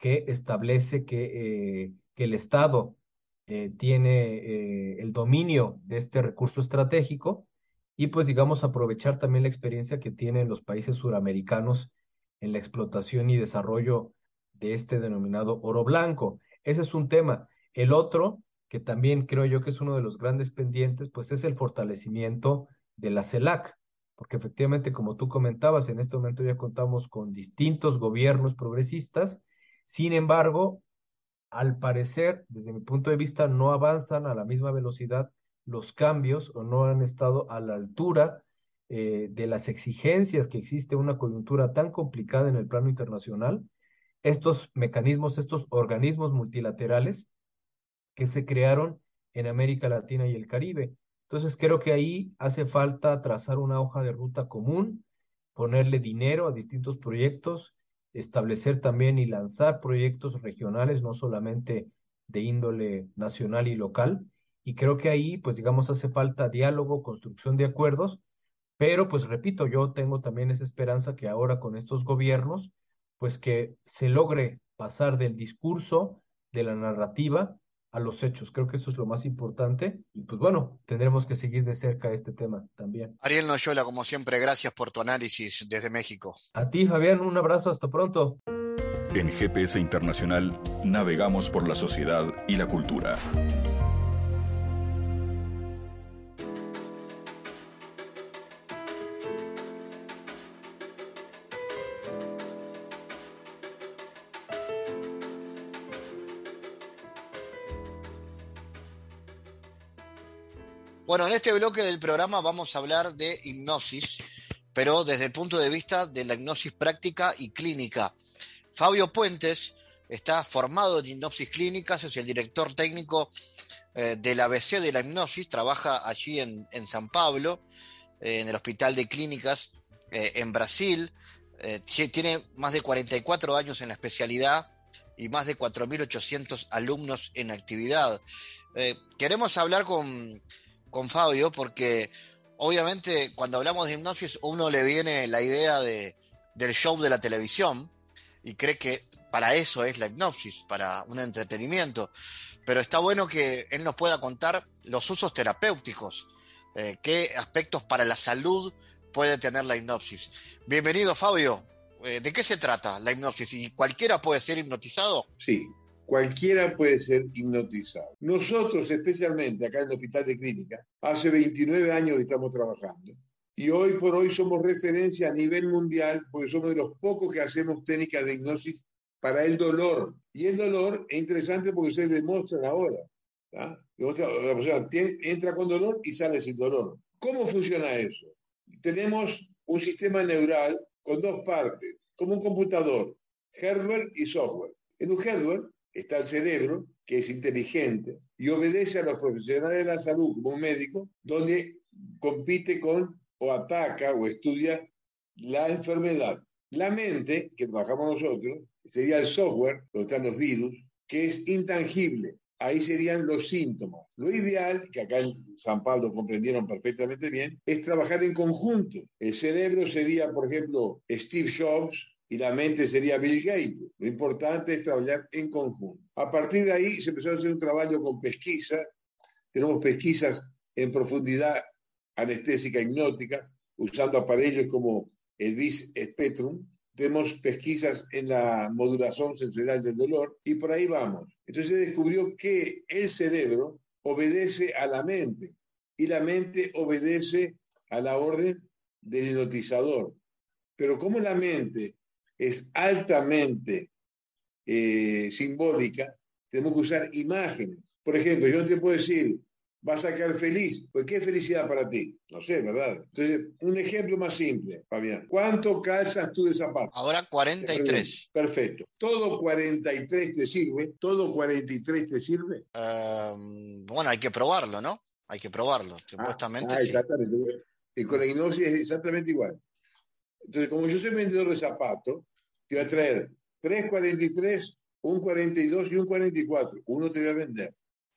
que establece que, eh, que el Estado eh, tiene eh, el dominio de este recurso estratégico y pues digamos aprovechar también la experiencia que tienen los países suramericanos en la explotación y desarrollo de este denominado oro blanco. Ese es un tema. El otro, que también creo yo que es uno de los grandes pendientes, pues es el fortalecimiento de la CELAC porque efectivamente, como tú comentabas, en este momento ya contamos con distintos gobiernos progresistas, sin embargo, al parecer, desde mi punto de vista, no avanzan a la misma velocidad los cambios o no han estado a la altura eh, de las exigencias que existe una coyuntura tan complicada en el plano internacional, estos mecanismos, estos organismos multilaterales que se crearon en América Latina y el Caribe. Entonces creo que ahí hace falta trazar una hoja de ruta común, ponerle dinero a distintos proyectos, establecer también y lanzar proyectos regionales, no solamente de índole nacional y local, y creo que ahí, pues digamos, hace falta diálogo, construcción de acuerdos, pero pues repito, yo tengo también esa esperanza que ahora con estos gobiernos, pues que se logre pasar del discurso, de la narrativa, a los hechos. Creo que eso es lo más importante y pues bueno, tendremos que seguir de cerca este tema también. Ariel Noyola, como siempre, gracias por tu análisis desde México. A ti, Fabián, un abrazo, hasta pronto. En GPS Internacional navegamos por la sociedad y la cultura. Bueno, en este bloque del programa vamos a hablar de hipnosis, pero desde el punto de vista de la hipnosis práctica y clínica. Fabio Puentes está formado en hipnosis clínica, es el director técnico eh, del ABC de la hipnosis, trabaja allí en, San Pablo, eh, en el Hospital de Clínicas eh, en Brasil, tiene más de 44 años en la especialidad y más de 4.800 alumnos en actividad. queremos hablar con con Fabio, porque obviamente cuando hablamos de hipnosis, uno le viene la idea de, del show de la televisión y cree que para eso es la hipnosis, para un entretenimiento. Pero está bueno que él nos pueda contar los usos terapéuticos, eh, qué aspectos para la salud puede tener la hipnosis. Bienvenido, Fabio. Eh, ¿De qué se trata la hipnosis? ¿Y cualquiera puede ser hipnotizado? Sí, cualquiera puede ser hipnotizado. Nosotros, especialmente acá en el Hospital de Clínica, hace 29 años que estamos trabajando. Y hoy por hoy somos referencia a nivel mundial porque somos de los pocos que hacemos técnicas de hipnosis para el dolor. Y el dolor es interesante porque ustedes demuestran ahora. La persona entra con dolor y sale sin dolor. ¿Cómo funciona eso? Tenemos un sistema neural con dos partes, como un computador, hardware y software. En un hardware está el cerebro, que es inteligente y obedece a los profesionales de la salud como un médico, donde compite con o ataca o estudia la enfermedad. La mente, que trabajamos nosotros, sería el software, donde están los virus, que es intangible. Ahí serían los síntomas. Lo ideal, que acá en San Pablo comprendieron perfectamente bien, es trabajar en conjunto. El cerebro sería, por ejemplo, Steve Jobs, y la mente sería Bill Gates. Lo importante es trabajar en conjunto. A partir de ahí se empezó a hacer un trabajo con pesquisa. Tenemos pesquisas en profundidad anestésica hipnótica, usando aparellos como el BIS Spectrum. Tenemos pesquisas en la modulación sensorial del dolor y por ahí vamos. Entonces se descubrió que el cerebro obedece a la mente y la mente obedece a la orden del hipnotizador. Pero como la mente es altamente eh, simbólica, tenemos que usar imágenes. Por ejemplo, yo te puedo decir, vas a quedar feliz. Pues, ¿qué felicidad para ti? No sé, ¿verdad? Entonces, un ejemplo más simple, Fabián. ¿Cuánto calzas tú de zapatos? Ahora 43. Perfecto. ¿Todo 43 te sirve? ¿Todo 43 te sirve? bueno, hay que probarlo, ¿no? Hay que probarlo, ah, supuestamente. Ah, exactamente. Y con la hipnosis es exactamente igual. Entonces, como yo soy vendedor de zapatos, te voy a traer 343, un 42 y un 44. Uno te voy a vender.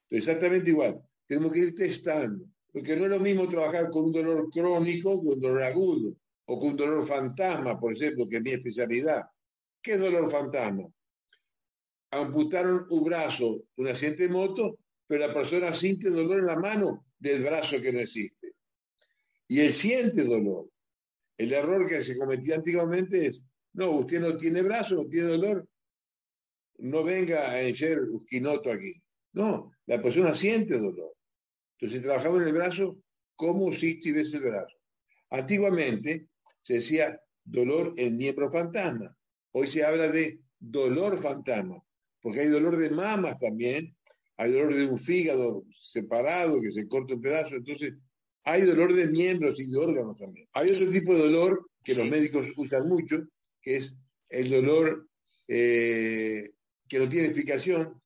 Exactamente igual. Tenemos que ir testando. Porque no es lo mismo trabajar con un dolor crónico que un dolor agudo. O con un dolor fantasma, por ejemplo, que es mi especialidad. ¿Qué es dolor fantasma? Amputaron un brazo, un accidente de moto, pero la persona siente dolor en la mano del brazo que no existe. Y él siente dolor. El error que se cometía antiguamente es, no, usted no tiene brazo, no tiene dolor, no venga a encher quinoto aquí. No, la persona siente dolor. Entonces trabajaba en el brazo como si tuviese el brazo. Antiguamente se decía dolor en miembro fantasma. Hoy se habla de dolor fantasma, porque hay dolor de mamas también, hay dolor de un fígado separado que se corta un pedazo. Entonces, hay dolor de miembros y de órganos también. Hay otro tipo de dolor que los médicos usan mucho, que es el dolor eh, que no tiene explicación.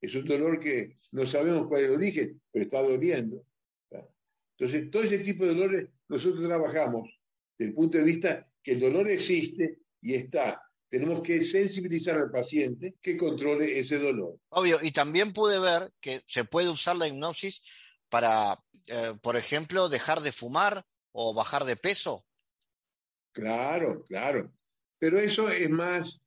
Es un dolor que no sabemos cuál es el origen, pero está doliendo. Entonces, todo ese tipo de dolores nosotros trabajamos desde el punto de vista que el dolor existe y está, tenemos que sensibilizar al paciente que controle ese dolor. Obvio, y también pude ver que se puede usar la hipnosis para, eh, por ejemplo, dejar de fumar o bajar de peso. Claro, claro. Pero eso es más,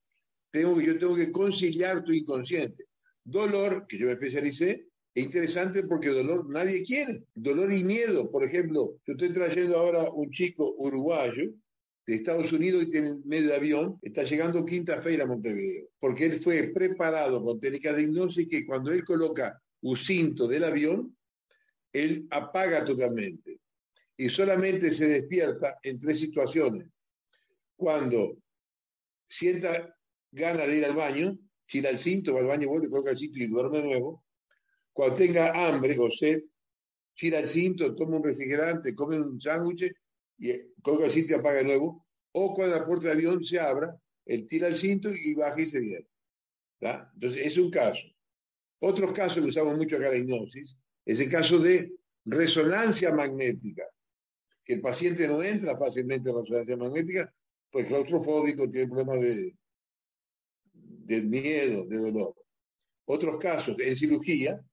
tengo, yo tengo que conciliar tu inconsciente. Dolor, que yo me especialicé, es interesante porque dolor nadie quiere. Dolor y miedo, por ejemplo, yo estoy trayendo ahora un chico uruguayo de Estados Unidos y tiene medio de avión, está llegando quinta-feira a Montevideo, porque él fue preparado con técnicas de hipnosis que cuando él coloca un cinto del avión, él apaga totalmente y solamente se despierta en tres situaciones. Cuando sienta ganas de ir al baño, tira el cinto, va al baño, vuelve, coloca el cinto y duerme de nuevo. Cuando tenga hambre o sed, tira el cinto, toma un refrigerante, come un sándwich y coloca el cinto y apaga de nuevo. O cuando la puerta del avión se abra, él tira el cinto y baja y se viene. Entonces, es un caso. Otros casos que usamos mucho acá la hipnosis es el caso de resonancia magnética, que el paciente no entra fácilmente en resonancia magnética, pues claustrofóbico, tiene problemas de, de miedo, de dolor. Otros casos, en cirugía,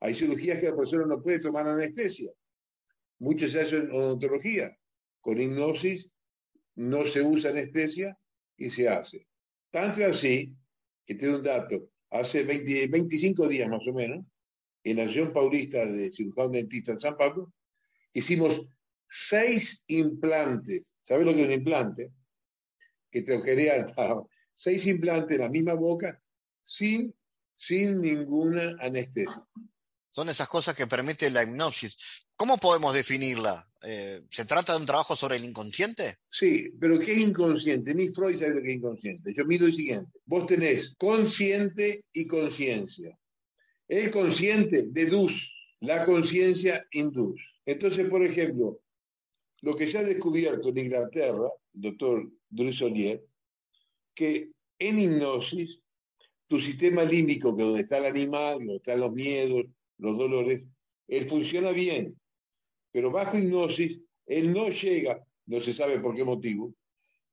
hay cirugías que la persona no puede tomar anestesia. Muchos se hacen en odontología. Con hipnosis no se usa anestesia y se hace. Tanto así, que te doy un dato, hace 25 días más o menos, en la Asociación Paulista de Cirujano Dentista en San Pablo, hicimos seis implantes. ¿Sabes lo que es un implante? Que te quería seis implantes en la misma boca sin, sin ninguna anestesia. Son esas cosas que permite la hipnosis. ¿Cómo podemos definirla? Eh, ¿Se trata de un trabajo sobre el inconsciente? Sí, pero ¿qué es inconsciente? Ni Freud sabe lo que es inconsciente. Yo mido el siguiente. Vos tenés consciente y conciencia. El consciente deduce, la conciencia induce. Entonces, por ejemplo, lo que se ha descubierto en Inglaterra, el doctor Drusolier, que en hipnosis, tu sistema límbico, que es donde está el animal, donde están los miedos, los dolores, él funciona bien, pero bajo hipnosis, él no llega, no se sabe por qué motivo,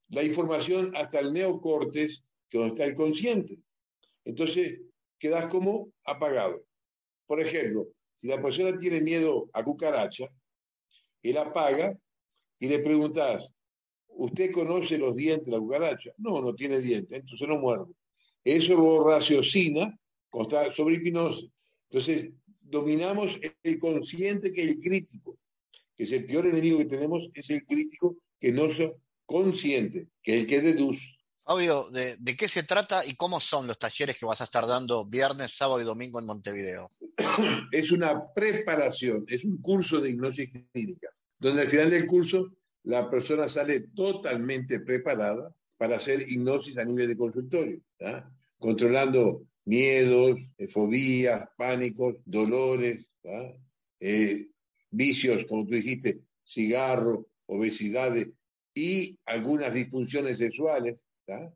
la información hasta el neocortes, que es donde está el consciente. Entonces, quedas como apagado. Por ejemplo, si la persona tiene miedo a cucaracha, él apaga y le preguntas, ¿usted conoce los dientes de la cucaracha? No, no tiene dientes, entonces no muerde. Eso lo raciocina sobre hipnosis. Entonces, dominamos el consciente que es el crítico, que es el peor enemigo que tenemos, es el crítico que no es consciente, que es el que deduce. ¿De, ¿de, qué se trata y cómo son los talleres que vas a estar dando viernes, sábado y domingo en Montevideo? Es una preparación, es un curso de hipnosis clínica, donde al final del curso la persona sale totalmente preparada para hacer hipnosis a nivel de consultorio, controlando miedos, eh, fobías, pánicos, dolores, eh, vicios, como tú dijiste, cigarro, obesidades y algunas disfunciones sexuales,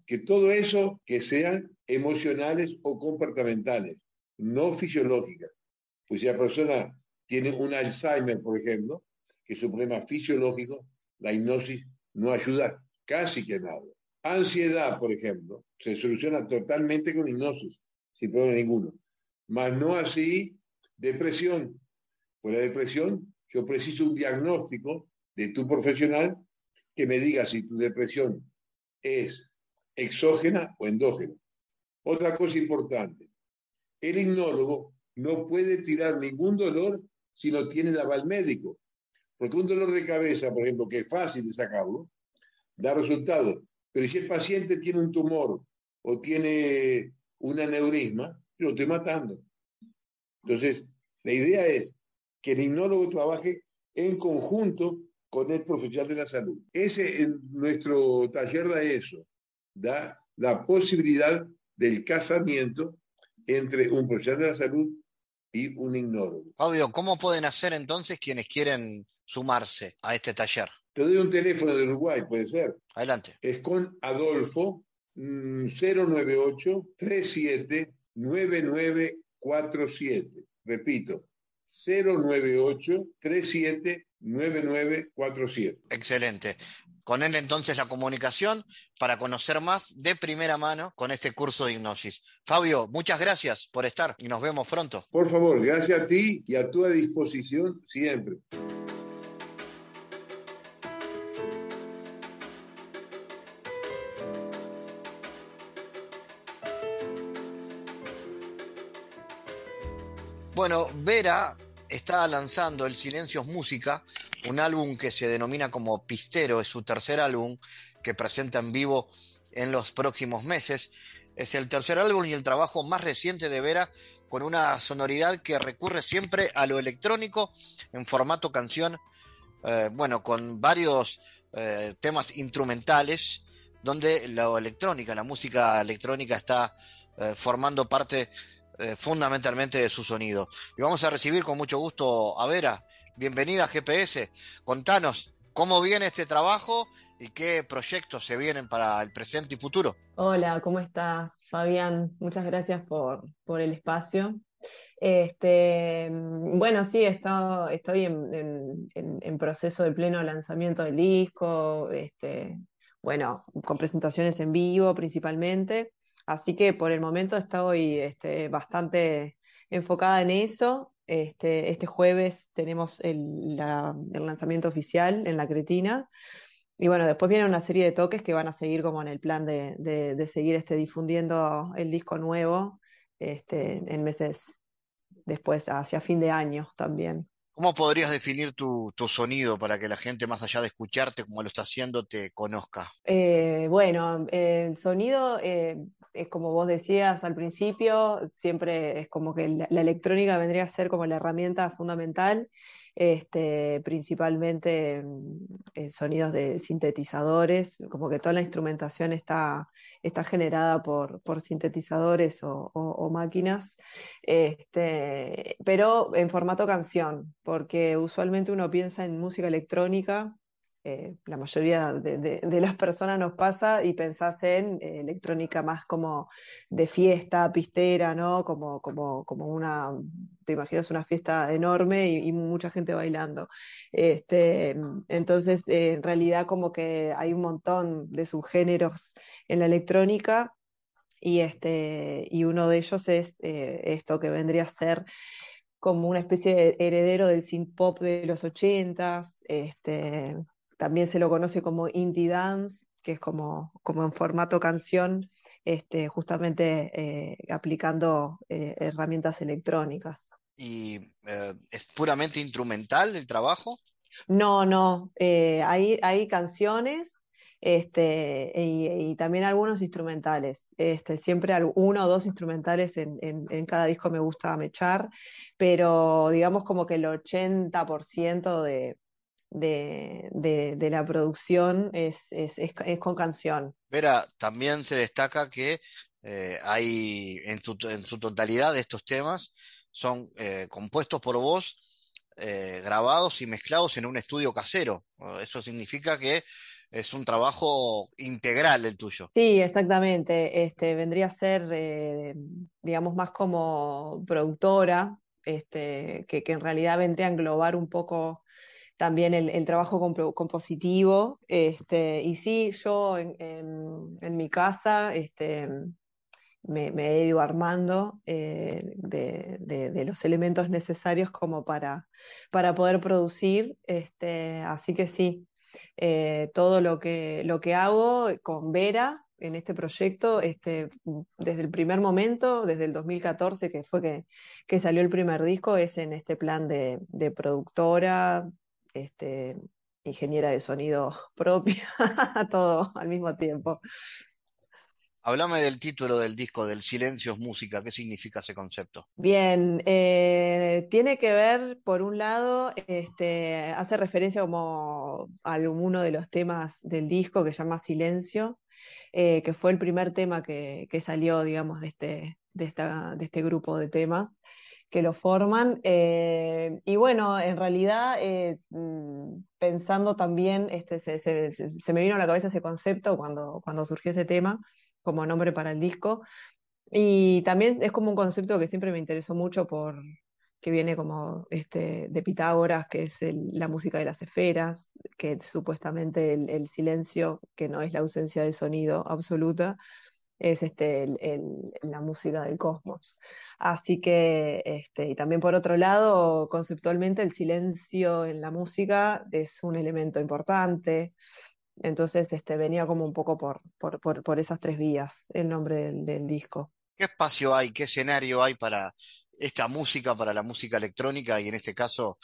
que todo eso que sean emocionales o comportamentales, no fisiológicas. Pues si la persona tiene un Alzheimer, por ejemplo, que es un problema fisiológico, la hipnosis no ayuda casi que nada. Ansiedad, por ejemplo, se soluciona totalmente con hipnosis, sin problema ninguno. Mas no así depresión. Por la depresión, yo preciso un diagnóstico de tu profesional que me diga si tu depresión es exógena o endógena. Otra cosa importante, el hipnólogo no puede tirar ningún dolor si no tiene el aval médico. Porque un dolor de cabeza, por ejemplo, que es fácil de sacarlo, da resultado. Pero si el paciente tiene un tumor o tiene un aneurisma, lo estoy matando. Entonces, la idea es que el hipnólogo trabaje en conjunto con el profesional de la salud. Ese en nuestro taller da eso, da la posibilidad del casamiento entre un profesional de la salud y un hipnólogo. Fabio, ¿cómo pueden hacer entonces quienes quieren sumarse a este taller? Te doy un teléfono de Uruguay, puede ser. Adelante. Es con Adolfo 098 37 9947. Repito, 098 37 9947. Excelente. Con él entonces la comunicación para conocer más de primera mano con este curso de hipnosis. Fabio, muchas gracias por estar y nos vemos pronto. Por favor, gracias a ti y a tu disposición siempre. Bueno, Vera está lanzando El Silencio es Música, un álbum que se denomina como Pistero, es su tercer álbum que presenta en vivo en los próximos meses. Es el tercer álbum y el trabajo más reciente de Vera con una sonoridad que recurre siempre a lo electrónico en formato canción, eh, bueno, con varios eh, temas instrumentales, donde la electrónica, la música electrónica está eh, formando parte fundamentalmente de su sonido. Y vamos a recibir con mucho gusto a Vera. Bienvenida a GPS. Contanos cómo viene este trabajo y qué proyectos se vienen para el presente y futuro. Hola, ¿cómo estás, Fabián? Muchas gracias por, por el espacio. Este, bueno, sí, estoy en, en, proceso de pleno lanzamiento del disco, este, bueno, con presentaciones en vivo principalmente, así que por el momento estoy este, bastante enfocada en eso. Este, este jueves tenemos el, lanzamiento oficial en la Cretina. Y bueno, después viene una serie de toques que van a seguir como en el plan de, de, seguir este, difundiendo el disco nuevo este, en meses después, hacia fin de año también. ¿Cómo podrías definir tu, sonido para que la gente, más allá de escucharte como lo está haciendo, te conozca? Eh, bueno, el sonido eh, es como vos decías al principio, siempre es como que la, la, electrónica vendría a ser como la herramienta fundamental este, principalmente mm, eh, sonidos de sintetizadores, como que toda la instrumentación está, está generada por, por sintetizadores o, máquinas, este, pero en formato canción, porque usualmente uno piensa en música electrónica eh, la mayoría de, las personas nos pasa y pensás en eh, electrónica más como de fiesta, pistera, ¿no? Como, como, como una, te imaginas una fiesta enorme y, mucha gente bailando. Este, entonces, eh, en realidad como que hay un montón de subgéneros en la electrónica y, este, y uno de ellos es esto que vendría a ser como una especie de heredero del synth pop de los ochentas, este, también se lo conoce como indie dance, que es como, como en formato canción, este, justamente eh, aplicando eh, herramientas electrónicas. ¿Y eh, es puramente instrumental el trabajo? No, no, hay, hay canciones este, y, también algunos instrumentales. Este, siempre uno o dos instrumentales en, en, cada disco me gusta mechar, pero digamos como que el 80% de, de, la producción es, con canción. Vera, también se destaca que eh, hay en su, en su totalidad de estos temas son eh, compuestos por vos, eh, grabados y mezclados en un estudio casero. Eso significa que es un trabajo integral el tuyo. Sí, exactamente. Este, vendría a ser, digamos, más como productora, este, que, que, en realidad vendría a englobar un poco también el, trabajo compositivo. Este, y sí, yo en, mi casa este, me, he ido armando eh, de, los elementos necesarios como para, para poder producir. Este, así que sí, eh, todo lo que, lo que hago con Vera en este proyecto, este, desde el primer momento, desde el 2014, que fue que, que salió el primer disco, es en este plan de, de productora, este, ingeniera de sonido propia, todo al mismo tiempo. Háblame del título del disco, del Silencio es Música, ¿qué significa ese concepto? Bien, eh, tiene que ver, por un lado, este, hace referencia como a uno de los temas del disco que se llama Silencio, eh, que fue el primer tema que, salió, digamos, de este, de, esta, de este grupo de temas que lo forman. Eh, y bueno, en realidad, eh, mm, pensando también, este, se, me vino a la cabeza ese concepto cuando, cuando surgió ese tema como nombre para el disco. Y también es como un concepto que siempre me interesó mucho por, que viene como este, de Pitágoras, que es la música de las esferas, que es supuestamente el, silencio, que no es la ausencia de sonido absoluta, es este, la música del cosmos. Así que, este, y también por otro lado, conceptualmente el silencio en la música es un elemento importante. Entonces este, venía como un poco por, por, esas tres vías el nombre del, disco. ¿Qué espacio hay, qué escenario hay para esta música, para la música electrónica y en este caso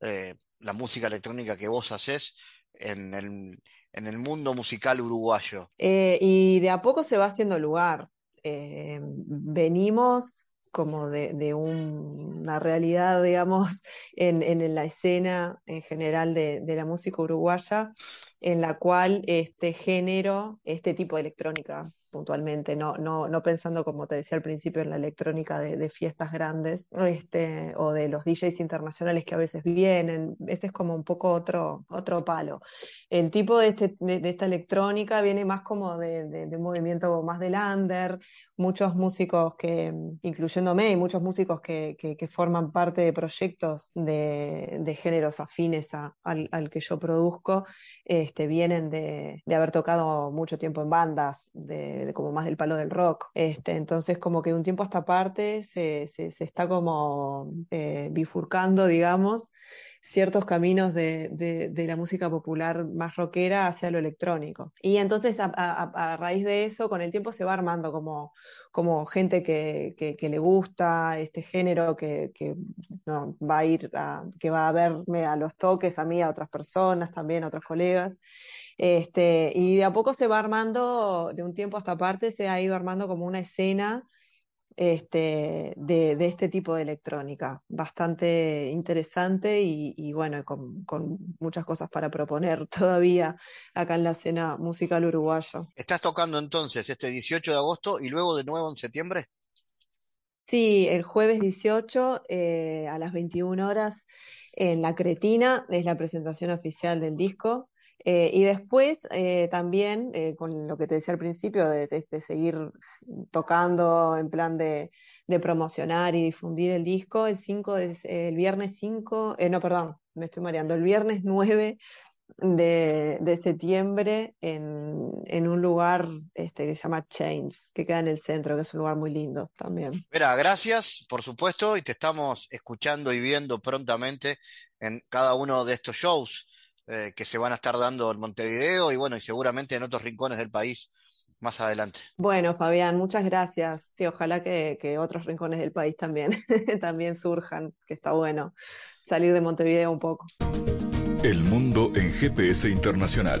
eh, la música electrónica que vos haces en el, en el mundo musical uruguayo? Eh, y de a poco se va haciendo lugar. Eh, venimos como de, una realidad, digamos, en, la escena en general de, la música uruguaya, en la cual este género, este tipo de electrónica puntualmente, no, no, no pensando, como te decía al principio, en la electrónica de, fiestas grandes este, o de los DJs internacionales que a veces vienen. Este es como un poco otro, otro palo. El tipo de, este, de, esta electrónica viene más como de, un movimiento más del under, muchos músicos que, incluyéndome, y muchos músicos que, que, forman parte de proyectos de, géneros afines al, al, que yo produzco, este, vienen de, haber tocado mucho tiempo en bandas, de, como más del palo del rock. Este, entonces, como que de un tiempo a esta parte se, se, se está como eh, bifurcando, digamos, ciertos caminos de, la música popular más rockera hacia lo electrónico. Y entonces a, raíz de eso, con el tiempo se va armando como, como gente que, le gusta este género, que, va a ir, que va a verme a los toques, a mí, a otras personas también, a otros colegas. Este, y de a poco se va armando, de un tiempo a esta parte, se ha ido armando como una escena este, de, este tipo de electrónica. Bastante interesante y, bueno, con, muchas cosas para proponer todavía acá en la escena musical uruguaya. ¿Estás tocando entonces este 18 de agosto y luego de nuevo en septiembre? Sí, el jueves 18 eh, a las 21 horas en La Cretina es la presentación oficial del disco. Eh, y después eh, también, eh, con lo que te decía al principio, de, seguir tocando en plan de, promocionar y difundir el disco, el, 5 el viernes 5, no, perdón, me estoy mareando, el viernes 9 de, septiembre en, un lugar este, que se llama Chains, que queda en el centro, que es un lugar muy lindo también. Mira, gracias, por supuesto, y te estamos escuchando y viendo prontamente en cada uno de estos shows. Eh, que se van a estar dando en Montevideo y bueno, y seguramente en otros rincones del país más adelante. Bueno, Fabián, muchas gracias. Sí, ojalá que, otros rincones del país también, también surjan, que está bueno salir de Montevideo un poco. El mundo en GPS internacional.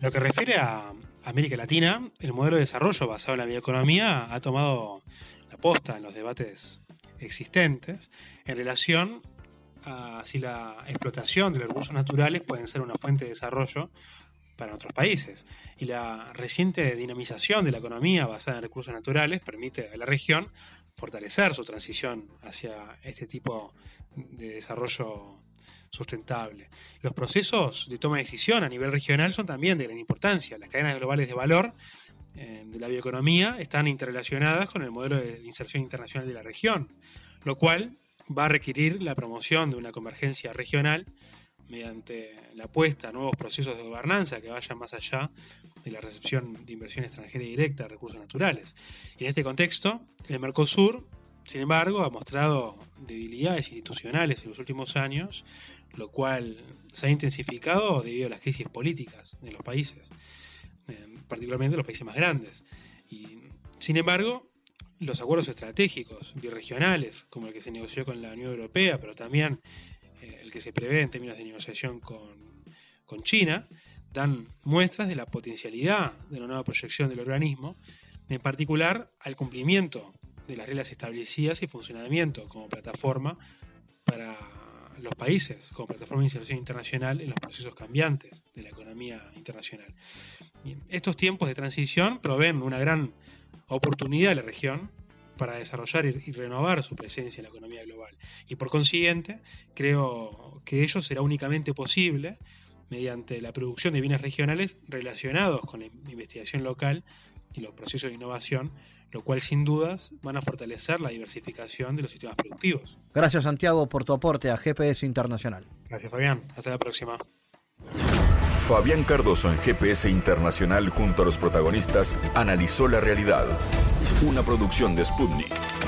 lo que refiere a América Latina, el modelo de desarrollo basado en la bioeconomía ha tomado la posta en los debates existentes en relación a si la explotación de los recursos naturales pueden ser una fuente de desarrollo para otros países. Y la reciente dinamización de la economía basada en recursos naturales permite a la región fortalecer su transición hacia este tipo de desarrollo sustentable. Los procesos de toma de decisión a nivel regional son también de gran importancia. Las cadenas globales de valor eh, de la bioeconomía están interrelacionadas con el modelo de inserción internacional de la región, lo cual va a requerir la promoción de una convergencia regional mediante la apuesta a nuevos procesos de gobernanza que vayan más allá de la recepción de inversión extranjera directa de recursos naturales. Y en este contexto, el Mercosur, sin embargo, ha mostrado debilidades institucionales en los últimos años lo cual se ha intensificado debido a las crisis políticas de los países, eh, particularmente los países más grandes. Y, sin embargo, los acuerdos estratégicos biregionales, como el que se negoció con la Unión Europea, pero también eh, el que se prevé en términos de negociación con, con China dan muestras de la potencialidad de una nueva proyección del organismo, en particular al cumplimiento de las reglas establecidas y funcionamiento como plataforma para los países, como plataforma de inserción internacional en los procesos cambiantes de la economía internacional. estos tiempos de transición proveen una gran oportunidad a la región para desarrollar y renovar su presencia en la economía global. Y por consiguiente, creo que ello será únicamente posible mediante la producción de bienes regionales relacionados con la investigación local y los procesos de innovación, lo cual sin dudas van a fortalecer la diversificación de los sistemas productivos. Gracias Santiago por tu aporte a GPS Internacional. Gracias Fabián, hasta la próxima. Fabián Cardoso en GPS Internacional junto a los protagonistas analizó la realidad. Una producción de Sputnik.